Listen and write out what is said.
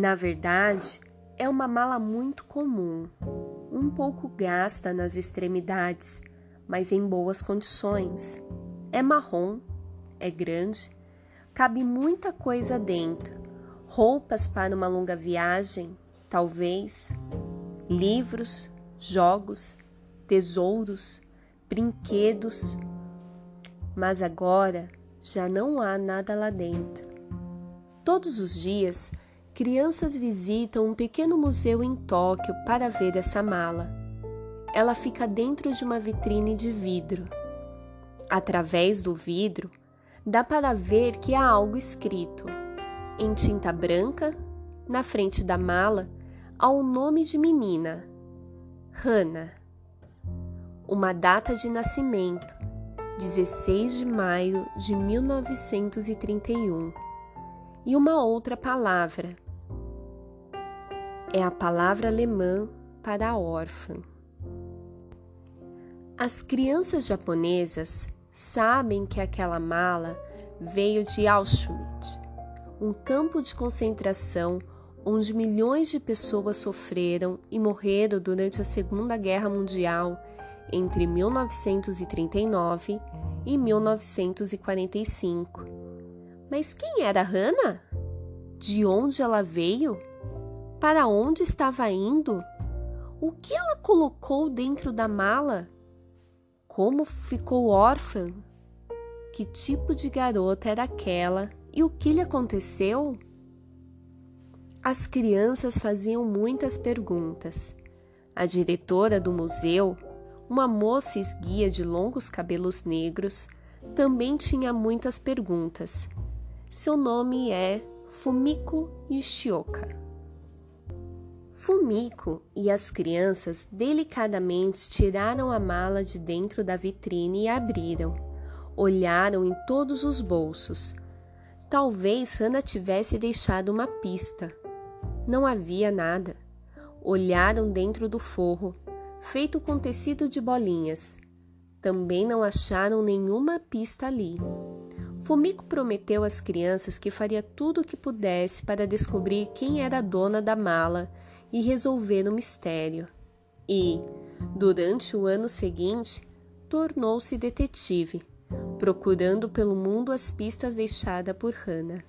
Na verdade, é uma mala muito comum, um pouco gasta nas extremidades, mas em boas condições. É marrom, é grande, cabe muita coisa dentro. Roupas para uma longa viagem, talvez, livros, jogos, tesouros, brinquedos. Mas agora já não há nada lá dentro. Todos os dias, crianças visitam um pequeno museu em Tóquio para ver essa mala. Ela fica dentro de uma vitrine de vidro. Através do vidro, dá para ver que há algo escrito. Em tinta branca, na frente da mala, há o nome de menina, Hannah. Uma data de nascimento, 16 de maio de 1931. E uma outra palavra. É a palavra alemã para órfã. As crianças japonesas sabem que aquela mala veio de Auschwitz, um campo de concentração onde milhões de pessoas sofreram e morreram durante a Segunda Guerra Mundial entre 1939 e 1945. Mas quem era Hannah? De onde ela veio? Para onde estava indo? O que ela colocou dentro da mala? Como ficou órfã? Que tipo de garota era aquela e o que lhe aconteceu? As crianças faziam muitas perguntas. A diretora do museu, uma moça esguia de longos cabelos negros, também tinha muitas perguntas. Seu nome é Fumiko Ishioka. Fumiko e as crianças delicadamente tiraram a mala de dentro da vitrine e abriram. Olharam em todos os bolsos. Talvez Hannah tivesse deixado uma pista. Não havia nada. Olharam dentro do forro, feito com tecido de bolinhas. Também não acharam nenhuma pista ali. Fumiko prometeu às crianças que faria tudo o que pudesse para descobrir quem era a dona da mala e resolver o mistério. E, durante o ano seguinte, tornou-se detetive, procurando pelo mundo as pistas deixadas por Hannah.